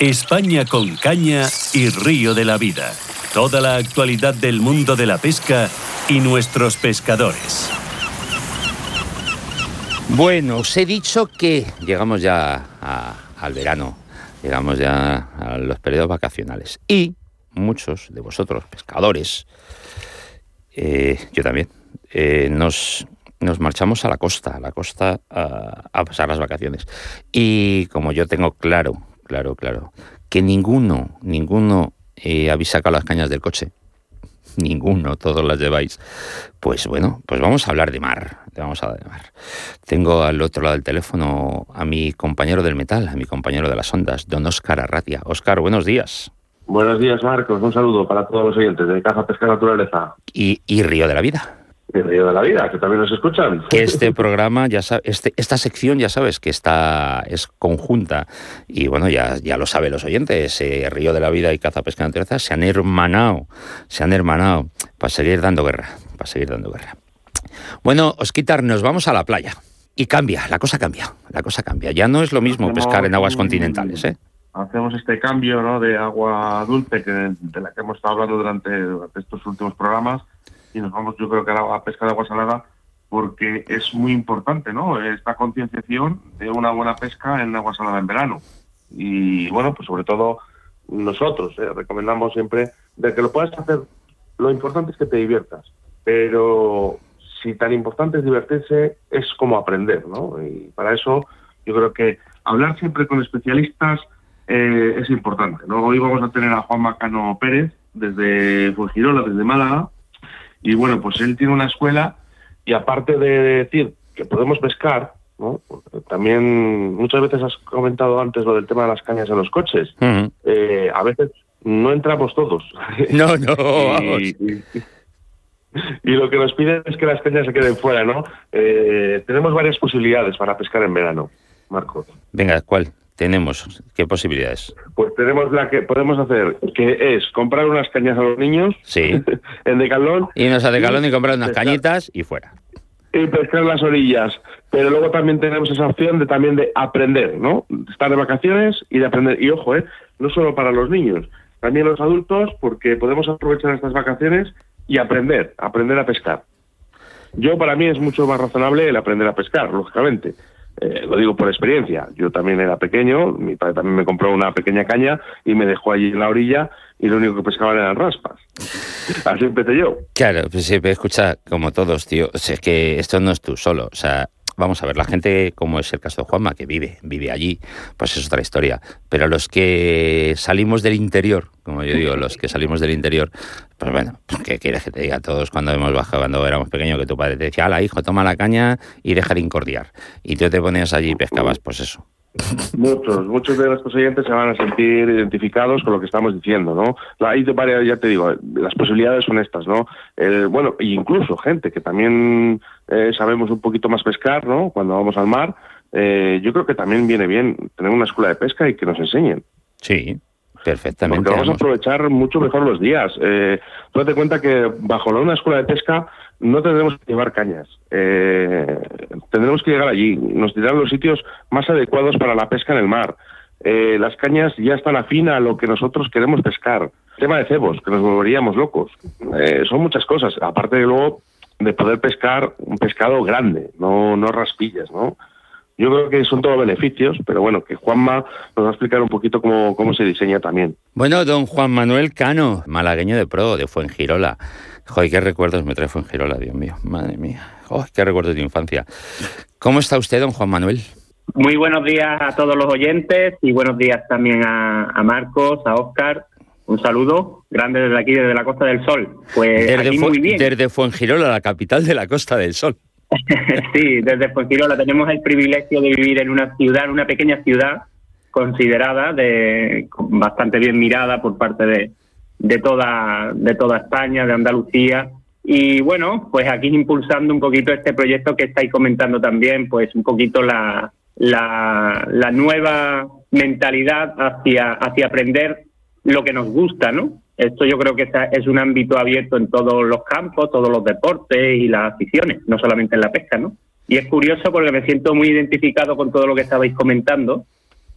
España con caña y río de la vida. Toda la actualidad del mundo de la pesca y nuestros pescadores. Bueno, os he dicho que llegamos ya al verano, llegamos ya a los periodos vacacionales y muchos de vosotros, pescadores, eh, yo también, eh, nos, nos marchamos a la costa, a la costa a, pasar las vacaciones. Y como yo tengo claro, claro, claro, que ninguno, ninguno eh, habéis sacado las cañas del coche, ninguno, todos las lleváis, pues bueno, pues vamos a hablar de mar, vamos a hablar de mar. Tengo al otro lado del teléfono a mi compañero del metal, a mi compañero de las ondas, don Óscar Arratia. Óscar, buenos días. Buenos días, Marcos. Un saludo para todos los oyentes de Caja Pesca Naturaleza. Y, y Río de la Vida. Y Río de la Vida, que también nos escuchan. Que este programa, ya este, esta sección ya sabes que está es conjunta y bueno, ya, ya lo saben los oyentes, eh, Río de la Vida y Caza Pesca Naturaleza se han hermanado, se han hermanado para seguir dando guerra, para seguir dando guerra. Bueno, Osquitar, nos vamos a la playa. Y cambia, la cosa cambia, la cosa cambia. Ya no es lo mismo pescar en aguas continentales, ¿eh? hacemos este cambio ¿no? de agua dulce que, de la que hemos estado hablando durante, estos últimos programas y nos vamos yo creo que a la pesca de agua salada porque es muy importante ¿no? esta concienciación de una buena pesca en agua salada en verano. Y bueno, pues sobre todo nosotros ¿eh? recomendamos siempre de que lo puedas hacer, lo importante es que te diviertas, pero si tan importante es divertirse, es como aprender, ¿no? Y para eso yo creo que hablar siempre con especialistas eh, es importante. ¿no? Hoy vamos a tener a Juan Macano Pérez desde Fuengirola, desde Málaga, y bueno, pues él tiene una escuela y aparte de decir que podemos pescar, ¿no? también muchas veces has comentado antes lo del tema de las cañas en los coches. Eh, a veces no entramos todos. No, no, y, y, lo que nos piden es que las cañas se queden fuera, ¿no? Eh, tenemos varias posibilidades para pescar en verano, Marcos. Venga, ¿cuál? Tenemos? ¿Qué posibilidades? Pues tenemos la que podemos hacer, que es comprar unas cañas a los niños sí. en Decalón. Irnos a Decalón y, comprar unas cañitas y fuera. Y pescar las orillas. Pero luego también tenemos esa opción de también de aprender, ¿no? Estar de vacaciones y de aprender. Y ojo, ¿eh? No solo para los niños, también los adultos, porque podemos aprovechar estas vacaciones y aprender, aprender a pescar. Yo, para mí, es mucho más razonable el aprender a pescar, lógicamente. Eh, lo digo por experiencia. Yo también era pequeño, mi padre también me compró una pequeña caña y me dejó allí en la orilla y lo único que pescaban eran raspas. Así empecé yo. Claro, pues sí, escucha, como todos, tío, es que esto no es tú solo. O sea, vamos a ver, la gente, como es el caso de Juanma, que vive, vive allí, pues es otra historia. Pero los que salimos del interior, como yo digo, los que salimos del interior, pues bueno, ¿qué quieres que te diga? Todos cuando hemos bajado, cuando éramos pequeños, que tu padre te decía, ala, hijo, toma la caña y dejar incordiar. Y tú te ponías allí y pescabas, pues eso. Muchos, muchos de nuestros oyentes se van a sentir identificados con lo que estamos diciendo, ¿no? Hay varias, ya te digo, las posibilidades son estas, ¿no? bueno, incluso gente que también eh, sabemos un poquito más pescar, ¿no? Cuando vamos al mar, eh, yo creo que también viene bien tener una escuela de pesca y que nos enseñen. Sí, perfectamente. Porque vamos a aprovechar mucho mejor los días. Eh, tú date cuenta que bajo una escuela de pesca no tendremos que llevar cañas. Eh, tendremos que llegar allí. Nos dirán los sitios más adecuados para la pesca en el mar. Eh, las cañas ya están afín a lo que nosotros queremos pescar. tema de cebos, que nos volveríamos locos. Eh, son muchas cosas. Aparte de luego de poder pescar un pescado grande, no, no raspillas, ¿no? Yo creo que son todos beneficios, pero bueno, que Juanma nos va a explicar un poquito cómo, cómo se diseña también. Bueno, don Juan Manuel Cano, malagueño de pro, de Fuengirola. Joder, qué recuerdos me trae Fuengirola, Dios mío, madre mía. Joder, qué recuerdos de infancia. ¿Cómo está usted, don Juan Manuel? Muy buenos días a todos los oyentes y buenos días también a, Marcos, a Oscar. Un saludo grande desde aquí, desde la Costa del Sol. Pues desde, muy bien. desde Fuengirola, la capital de la Costa del Sol. sí, desde Fuengirola tenemos el privilegio de vivir en una ciudad, una pequeña ciudad considerada de bastante bien mirada por parte de, de toda de toda España, de Andalucía y bueno, pues aquí impulsando un poquito este proyecto que estáis comentando también, pues un poquito la, la, la nueva mentalidad hacia, hacia aprender lo que nos gusta, ¿no? Esto yo creo que es un ámbito abierto en todos los campos, todos los deportes y las aficiones, no solamente en la pesca, ¿no? Y es curioso porque me siento muy identificado con todo lo que estabais comentando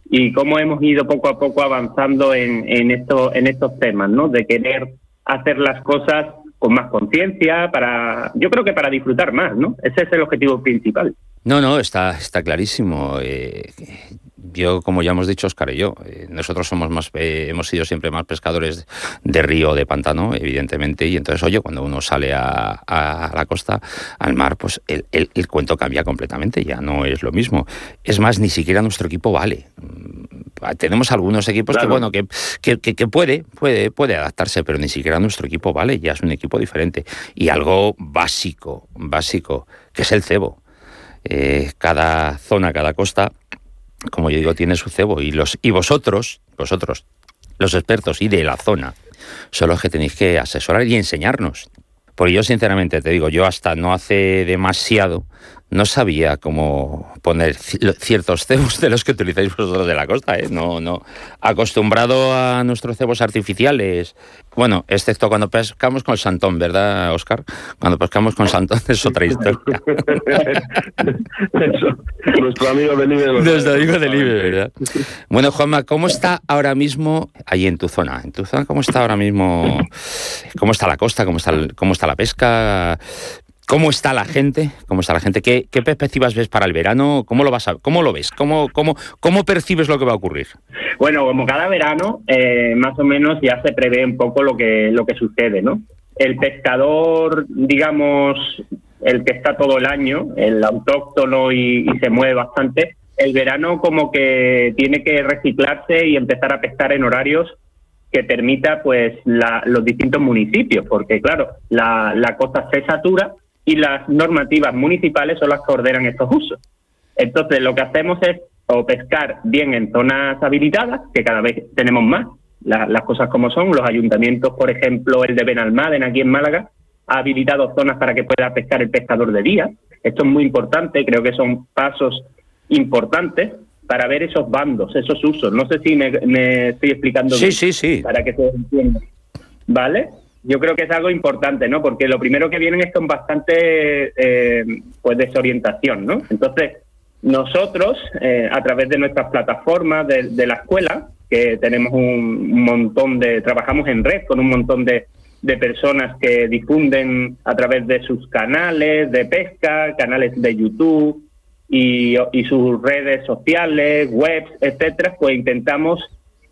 y cómo hemos ido poco a poco avanzando en, en, esto, en estos temas, ¿no? De querer hacer las cosas con más conciencia, para, yo creo que para disfrutar más, ¿no? Ese es el objetivo principal. No, no, está, está clarísimo. Eh, yo, como ya hemos dicho, Oscar y yo, eh, nosotros somos más, eh, hemos sido siempre más pescadores de río, de pantano, evidentemente, y entonces, oye, cuando uno sale a, la costa, al mar, pues el, el, cuento cambia completamente, ya no es lo mismo. Es más, ni siquiera nuestro equipo vale. Mm, tenemos algunos equipos que, bueno, que, que, que, puede, puede, puede adaptarse, pero ni siquiera nuestro equipo vale, ya es un equipo diferente. Y algo básico, básico, que es el cebo. Eh, cada zona, cada costa como yo digo, tiene su cebo y los y vosotros, vosotros, los expertos y de la zona, son los que tenéis que asesorar y enseñarnos. Porque yo sinceramente te digo, yo hasta no hace demasiado no sabía cómo poner ciertos cebos de los que utilizáis vosotros de la costa, ¿eh? No, no. Acostumbrado a nuestros cebos artificiales, bueno, excepto cuando pescamos con el santón, ¿verdad, Oscar? Cuando pescamos con santón es otra historia. nuestro amigo del IBE. Nuestro amigo del IBE, ¿verdad? Bueno, Juanma, ¿cómo está ahora mismo ahí en tu zona? En tu zona, ¿cómo está ahora mismo? ¿Cómo está la costa? ¿Cómo está, cómo está la pesca? ¿Cómo está la gente? ¿Cómo está la gente? ¿Qué, perspectivas ves para el verano? ¿Cómo lo vas cómo lo ves? ¿Cómo, cómo, cómo percibes lo que va a ocurrir? Bueno, como cada verano, eh, más o menos ya se prevé un poco lo que, lo que sucede, ¿no? El pescador, digamos, el que está todo el año, el autóctono y, se mueve bastante, el verano como que tiene que reciclarse y empezar a pescar en horarios que permita pues los distintos municipios, porque claro, la, la costa se satura y las normativas municipales son las que ordenan estos usos. Entonces, lo que hacemos es o pescar bien en zonas habilitadas, que cada vez tenemos más, las cosas como son. Los ayuntamientos, por ejemplo, el de Benalmádena, aquí en Málaga, ha habilitado zonas para que pueda pescar el pescador de día. Esto es muy importante, creo que son pasos importantes para ver esos bandos, esos usos. No sé si me, estoy explicando sí, Sí, sí, Para que se entienda. ¿Vale? Yo creo que es algo importante, ¿no? Porque lo primero que vienen es con bastante eh, pues desorientación, ¿no? Entonces, nosotros, eh, a través de nuestras plataformas de, la escuela, que tenemos un montón de, trabajamos en red con un montón de, de personas que difunden a través de sus canales de pesca, canales de YouTube y, y sus redes sociales, webs, etcétera, pues intentamos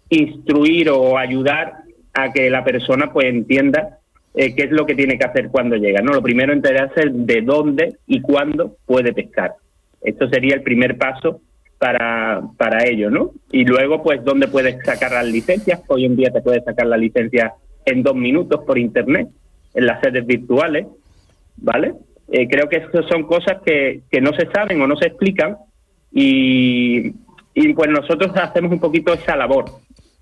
instruir o ayudar a que la persona pues entienda eh, qué es lo que tiene que hacer cuando llega. No, lo primero enterarse de dónde y cuándo puede pescar. Esto sería el primer paso para, para ello, ¿no? Y luego, pues, dónde puedes sacar las licencias. Hoy en día te puedes sacar la licencia en dos minutos por internet, en las sedes virtuales, ¿vale? Eh, creo que eso son cosas que, que no se saben o no se explican y, y pues nosotros hacemos un poquito esa labor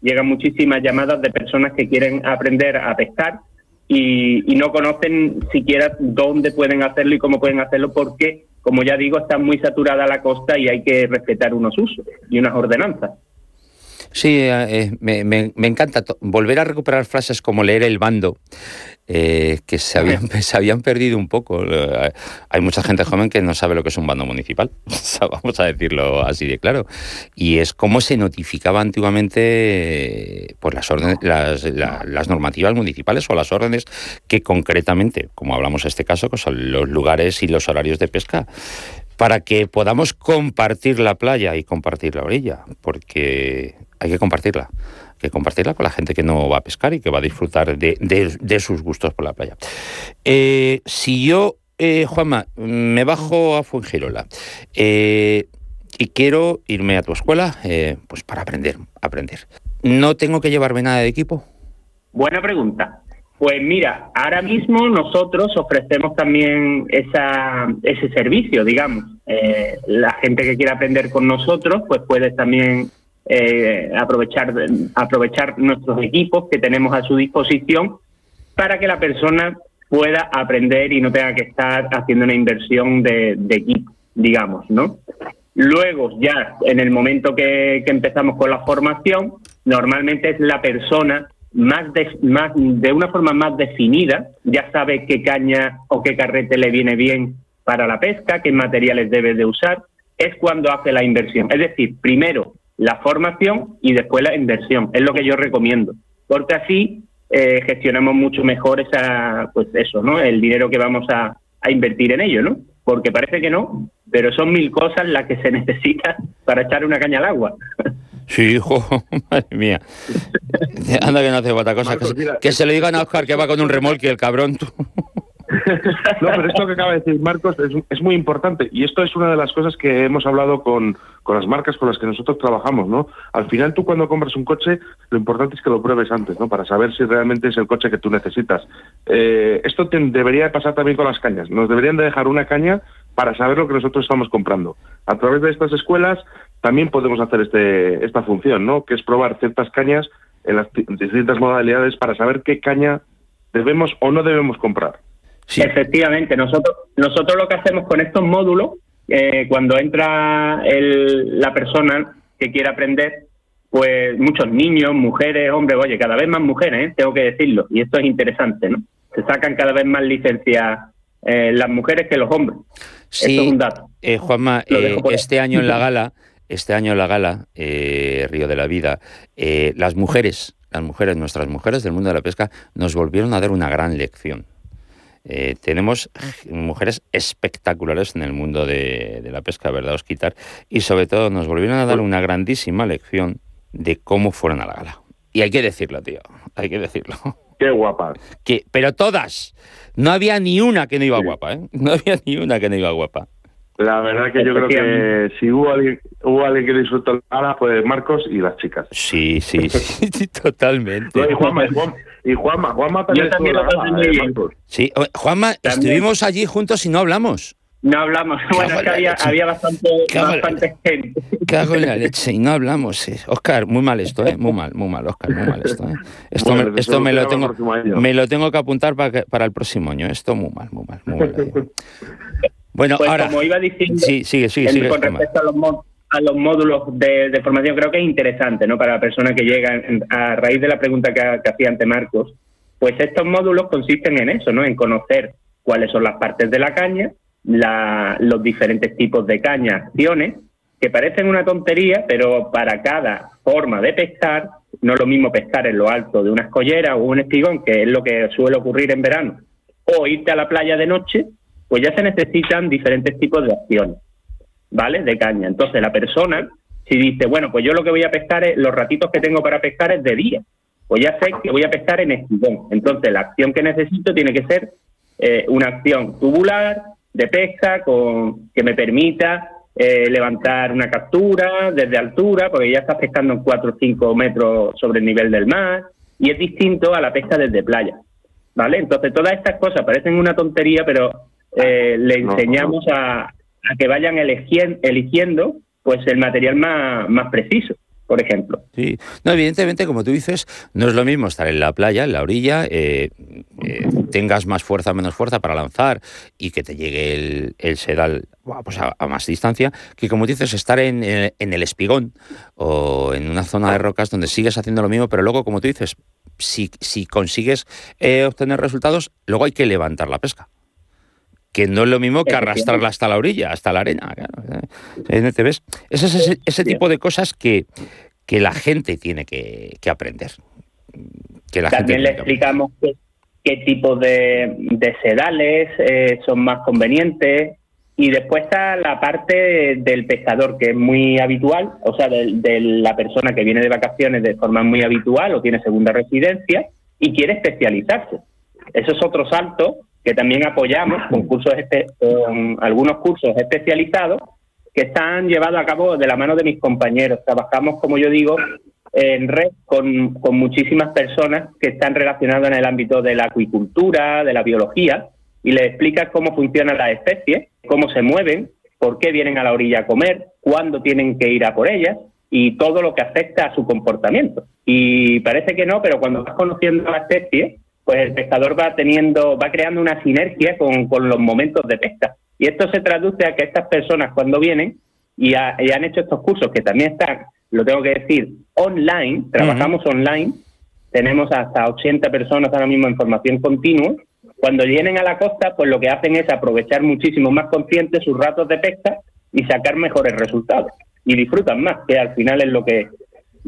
llegan muchísimas llamadas de personas que quieren aprender a pescar y, no conocen siquiera dónde pueden hacerlo y cómo pueden hacerlo porque, como ya digo, está muy saturada la costa y hay que respetar unos usos y unas ordenanzas. Sí, eh, me, me, encanta volver a recuperar frases como leer el bando, eh, que se habían, se habían perdido un poco. Eh, hay mucha gente joven que no sabe lo que es un bando municipal, vamos a decirlo así de claro. Y es como se notificaba antiguamente pues las, órdenes, las, las, normativas municipales o las órdenes que concretamente, como hablamos en este caso, que son los lugares y los horarios de pesca para que podamos compartir la playa y compartir la orilla, porque hay que compartirla. Que compartirla con la gente que no va a pescar y que va a disfrutar de, sus gustos por la playa. Eh, si yo, eh, Juanma, me bajo a Fuengirola eh, y quiero irme a tu escuela, pues para aprender, aprender. ¿No tengo que llevarme nada de equipo? Buena pregunta. Pues mira, ahora mismo nosotros ofrecemos también esa, ese servicio, digamos. la gente que quiera aprender con nosotros, pues puede también eh, aprovechar, aprovechar nuestros equipos que tenemos a su disposición para que la persona pueda aprender y no tenga que estar haciendo una inversión de, equipo, digamos, ¿no? Luego, ya en el momento que, empezamos con la formación, normalmente es la persona de, más de una forma más definida, ya sabe qué caña o qué carrete le viene bien para la pesca, qué materiales debe de usar, es cuando hace la inversión. Es decir, primero la formación y después la inversión. Es lo que yo recomiendo, porque así eh, gestionamos mucho mejor esa, pues eso, ¿no? El dinero que vamos a, a invertir en ello, ¿no? Porque parece que no, pero son mil cosas las que se necesitan para echar una caña al agua. Sí, hijo, madre mía. Anda que no hace otra cosa. que, se le digan a Oscar que va con un remolque, el cabrón. Tú. No, pero esto que acaba de decir Marcos es, muy importante y esto es una de las cosas que hemos hablado con, las marcas con las que nosotros trabajamos, ¿no? Al final tú cuando compras un coche lo importante es que lo pruebes antes, ¿no? Para saber si realmente es el coche que tú necesitas. Eh, esto debería pasar también con las cañas. Nos deberían de dejar una caña para saber lo que nosotros estamos comprando. A través de estas escuelas también podemos hacer este, esta función, ¿no? Que es probar ciertas cañas en las distintas modalidades para saber qué caña debemos o no debemos comprar. Efectivamente, nosotros, nosotros lo que hacemos con estos módulos, eh, cuando entra la persona que quiere aprender, pues muchos niños, mujeres, hombres, oye, cada vez más mujeres, ¿eh? tengo que decirlo, y esto es interesante, ¿no? Se sacan cada vez más licencias eh, las mujeres que los hombres. Sí, es un dato. Juanma, este año en la gala, este año en la gala, Río de la Vida, las mujeres, las mujeres, nuestras mujeres del mundo de la pesca, nos volvieron a dar una gran lección. Eh, tenemos mujeres espectaculares en el mundo de, la pesca, ¿verdad, Osquitar? Y sobre todo nos volvieron a dar una grandísima lección de cómo fueron a la gala. Y hay que decirlo, tío, hay que decirlo. Qué guapas. Que, pero todas. No había ni una que no iba guapa, ¿eh? No había ni una que no iba guapa. La verdad que yo creo que si hubo alguien, hubo alguien que disfrutó la gala, fue Marcos y las chicas. Sí, sí, sí, totalmente. y Juanma, y Juanma, Juanma también, también lo pasé muy bien. Sí, Juanma, estuvimos allí juntos y no hablamos. No hablamos, bueno, es que había, había bastante, bastante gente. Cago en la leche y no hablamos. Oscar, muy mal esto, ¿eh? Muy mal, muy mal, Oscar, muy mal esto, ¿eh? Esto, me, esto me, lo tengo, me lo tengo que apuntar para, para el próximo año. Esto muy mal, muy mal, muy mal. Bueno, pues ahora. Como iba diciendo, sí, sigue, sigue, sigue, con respecto a los, a los módulos de, formación, creo que es interesante, ¿no? Para la persona que llega, a raíz de la pregunta que, hacía ante Marcos, pues estos módulos consisten en eso, ¿no? En conocer cuáles son las partes de la caña, los diferentes tipos de caña, acciones, que parecen una tontería, pero para cada forma de pescar, no lo mismo pescar en lo alto de una escollera o un espigón, que es lo que suele ocurrir en verano, o irte a la playa de noche, pues ya se necesitan diferentes tipos de acciones, ¿vale? De caña. Entonces la persona, si dice, bueno, pues yo lo que voy a pescar es, los ratitos que tengo para pescar es de día, pues ya sé que voy a pescar en espigón. Entonces la acción que necesito tiene que ser eh, una acción tubular de pesca con que me permita eh, levantar una captura desde altura, porque ya estás pescando en 4 o 5 metros sobre el nivel del mar, y es distinto a la pesca desde playa. ¿Vale? Entonces todas estas cosas parecen una tontería, pero eh, le enseñamos a, que vayan eligiendo pues el material más, más preciso por ejemplo. Sí, no, evidentemente, como tú dices, no es lo mismo estar en la playa, en la orilla, eh, eh, tengas más fuerza o menos fuerza para lanzar y que te llegue el, el sedal pues a, más distancia, que como dices, estar en, en, el espigón o en una zona de rocas donde sigues haciendo lo mismo, pero luego, como tú dices, si, si consigues obtener resultados, luego hay que levantar la pesca que no es lo mismo que arrastrarla hasta la orilla, hasta la arena. Claro. ¿Te ves? Ese es ese, ese, tipo de cosas que, que la gente tiene que, que aprender. Que la También le explicamos qué, qué, tipo de, de sedales eh, son más convenientes. Y después está la parte del pescador, que es muy habitual, o sea, de, de la persona que viene de vacaciones de forma muy habitual o tiene segunda residencia y quiere especializarse. Eso es otro salto que también apoyamos con, cursos algunos cursos especializados que están llevados a cabo de la mano de mis compañeros. Trabajamos, como yo digo, en red con, con muchísimas personas que están relacionadas en el ámbito de la acuicultura, de la biología, y les explicas cómo funcionan las especies, cómo se mueven, por qué vienen a la orilla a comer, cuándo tienen que ir a por ellas y todo lo que afecta a su comportamiento. Y parece que no, pero cuando vas conociendo a la especie, pues el pescador va teniendo, va creando una sinergia con, los momentos de pesca. Y esto se traduce a que estas personas cuando vienen y, han hecho estos cursos, que también están, lo tengo que decir, online, trabajamos online, tenemos hasta 80 personas ahora mismo en formación continua, cuando vienen a la costa, pues lo que hacen es aprovechar muchísimo más conscientes sus ratos de pesca y sacar mejores resultados. y disfrutan más, que al final es lo que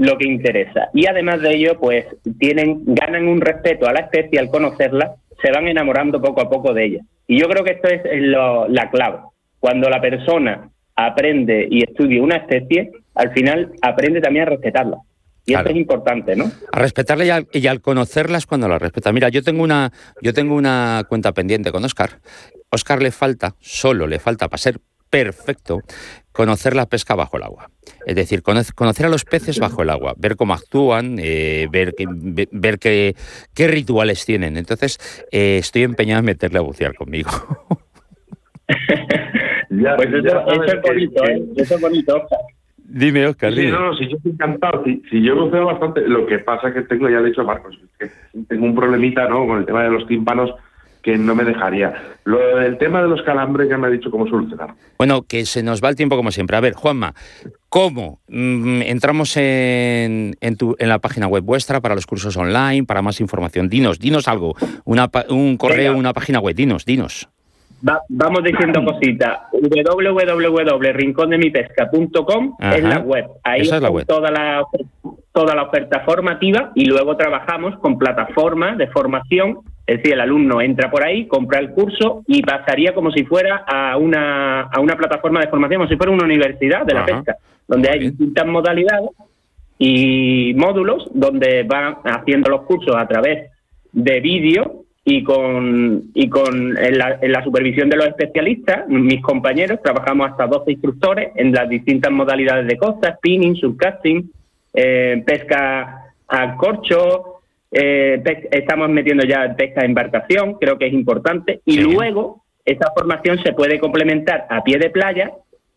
lo que interesa. Y además de ello, pues tienen ganan un respeto a la especie al conocerla, se van enamorando poco a poco de ella. Y yo creo que esto es la clave. Cuando la persona aprende y estudia una especie, al final aprende también a respetarla. Y esto es importante, ¿no? A respetarla y, al, y al conocerlas cuando la respeta. Mira, yo tengo una, yo tengo una cuenta pendiente con Oscar. Oscar le falta, solo le falta para ser perfecto, conocer la pesca bajo el agua. Es decir, conocer a los peces bajo el agua, ver cómo actúan, eh, ver, ver qué, qué, rituales tienen. Entonces, eh, estoy empeñado en meterle a bucear conmigo. pues eso, es bonito, ¿eh? eso es bonito, Dime, Oscar. Sí, no, no, si yo estoy encantado. Si, yo buceo bastante, lo que pasa es que tengo, ya le he dicho a Marcos, que tengo un problemita ¿no? con el tema de los tímpanos que no me dejaría. Lo del tema de los calambres ya me ha dicho cómo solucionar. Bueno, que se nos va el tiempo como siempre. A ver, Juanma, ¿cómo mm, entramos en, en, tu, en, la página web vuestra para los cursos online, para más información? Dinos, dinos algo, una, un correo, una página web, dinos, dinos. Vamos diciendo cositas. www.rincondemipesca.com es la web. Ahí es la web. Toda, la, toda la oferta formativa y luego trabajamos con plataformas de formación es decir, el alumno entra por ahí, compra el curso y pasaría como si fuera a una, a una plataforma de formación, como si fuera una universidad de la pesca, donde hay distintas modalidades y módulos donde van haciendo los cursos a través de vídeo y con, y con en la, supervisión de los especialistas, mis compañeros, trabajamos hasta 12 instructores en las distintas modalidades de costa, spinning, subcasting, eh, pesca a corcho, eh, estamos metiendo ya pesca de embarcación, creo que es importante, y luego esa formación se puede complementar a pie de playa,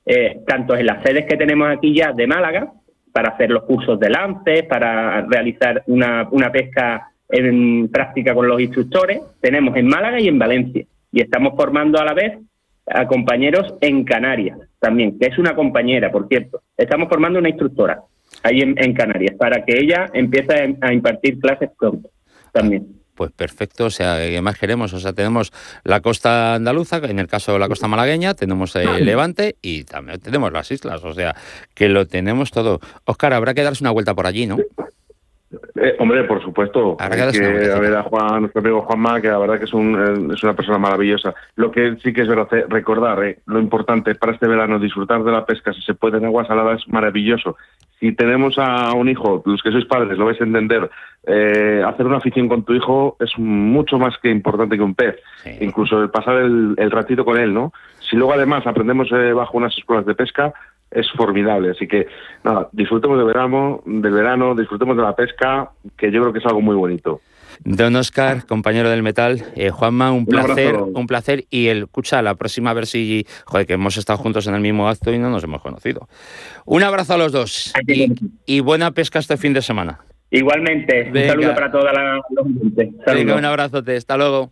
eh, tanto en las sedes que tenemos aquí ya de Málaga, para hacer los cursos de lance, para realizar una, una pesca en práctica con los instructores, tenemos en Málaga y en Valencia, y estamos formando a la vez a compañeros en Canarias también, que es una compañera, por cierto. Estamos formando una instructora ahí en, Canarias, para que ella empiece a impartir clases pronto también. Pues perfecto, o sea, ¿qué más queremos? O sea, tenemos la costa andaluza, en el caso de la costa malagueña, tenemos el Levante y también tenemos las islas, o sea, que lo tenemos todo. Oscar, habrá que darse una vuelta por allí, ¿no? Eh, hombre, por supuesto. Hay que a ver a Juan, nuestro amigo Juanma, que la verdad que es, un, es una persona maravillosa. Lo que sí que es verdad, recordar eh, lo importante para este verano, disfrutar de la pesca, si se puede en agua salada, es maravilloso si tenemos a un hijo, los que sois padres, lo vais a entender, eh, hacer una afición con tu hijo es mucho más que importante que un pez. Incluso el pasar el, ratito con él, ¿no? Si luego además aprendemos eh, bajo unas escuelas de pesca, es formidable. Así que, nada, disfrutemos del verano, del verano, disfrutemos de la pesca, que yo creo que es algo muy bonito. Don Oscar, compañero del metal, eh, Juanma, un, placer, un placer. Y el, escucha, la próxima a ver si, joder, que hemos estado juntos en el mismo acto y no nos hemos conocido. Un abrazo a los dos y, buena pesca este fin de semana. Igualmente, un saludo para toda la, gente. un abrazo, hasta luego.